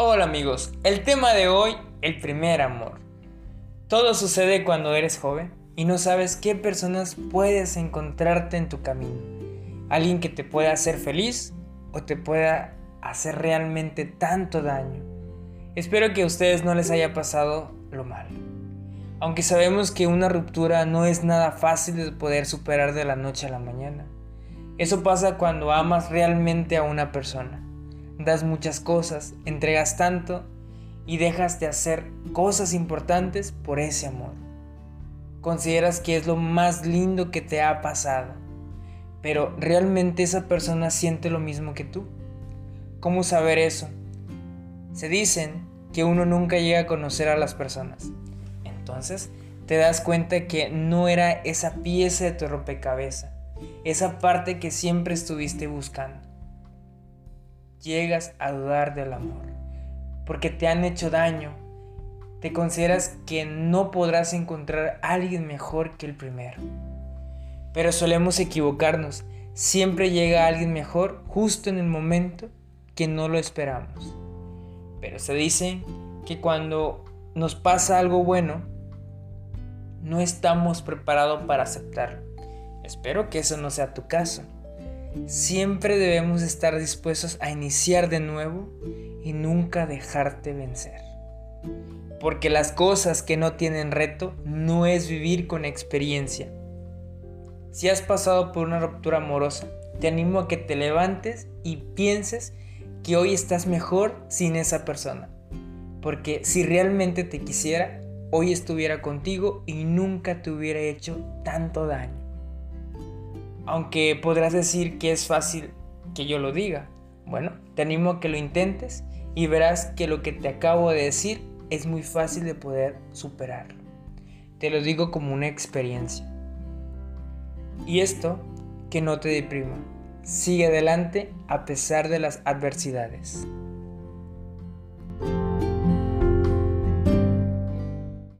Hola amigos, el tema de hoy, el primer amor. Todo sucede cuando eres joven y no sabes qué personas puedes encontrarte en tu camino. Alguien que te pueda hacer feliz o te pueda hacer realmente tanto daño. Espero que a ustedes no les haya pasado lo malo. Aunque sabemos que una ruptura no es nada fácil de poder superar de la noche a la mañana. Eso pasa cuando amas realmente a una persona. Das muchas cosas, entregas tanto y dejas de hacer cosas importantes por ese amor. Consideras que es lo más lindo que te ha pasado, pero ¿realmente esa persona siente lo mismo que tú? ¿Cómo saber eso? Se dicen que uno nunca llega a conocer a las personas. Entonces, te das cuenta que no era esa pieza de tu rompecabezas esa parte que siempre estuviste buscando. Llegas a dudar del amor, porque te han hecho daño. Te consideras que no podrás encontrar a alguien mejor que el primero. Pero solemos equivocarnos. Siempre llega alguien mejor justo en el momento que no lo esperamos. Pero se dice que cuando nos pasa algo bueno, no estamos preparados para aceptarlo. Espero que eso no sea tu caso. Siempre debemos estar dispuestos a iniciar de nuevo y nunca dejarte vencer. Porque las cosas que no tienen reto no es vivir con experiencia. Si has pasado por una ruptura amorosa, te animo a que te levantes y pienses que hoy estás mejor sin esa persona. Porque si realmente te quisiera, hoy estuviera contigo y nunca te hubiera hecho tanto daño. Aunque podrás decir que es fácil que yo lo diga. Bueno, te animo a que lo intentes y verás que lo que te acabo de decir es muy fácil de poder superarlo. Te lo digo como una experiencia. Y esto, que no te deprima. Sigue adelante a pesar de las adversidades.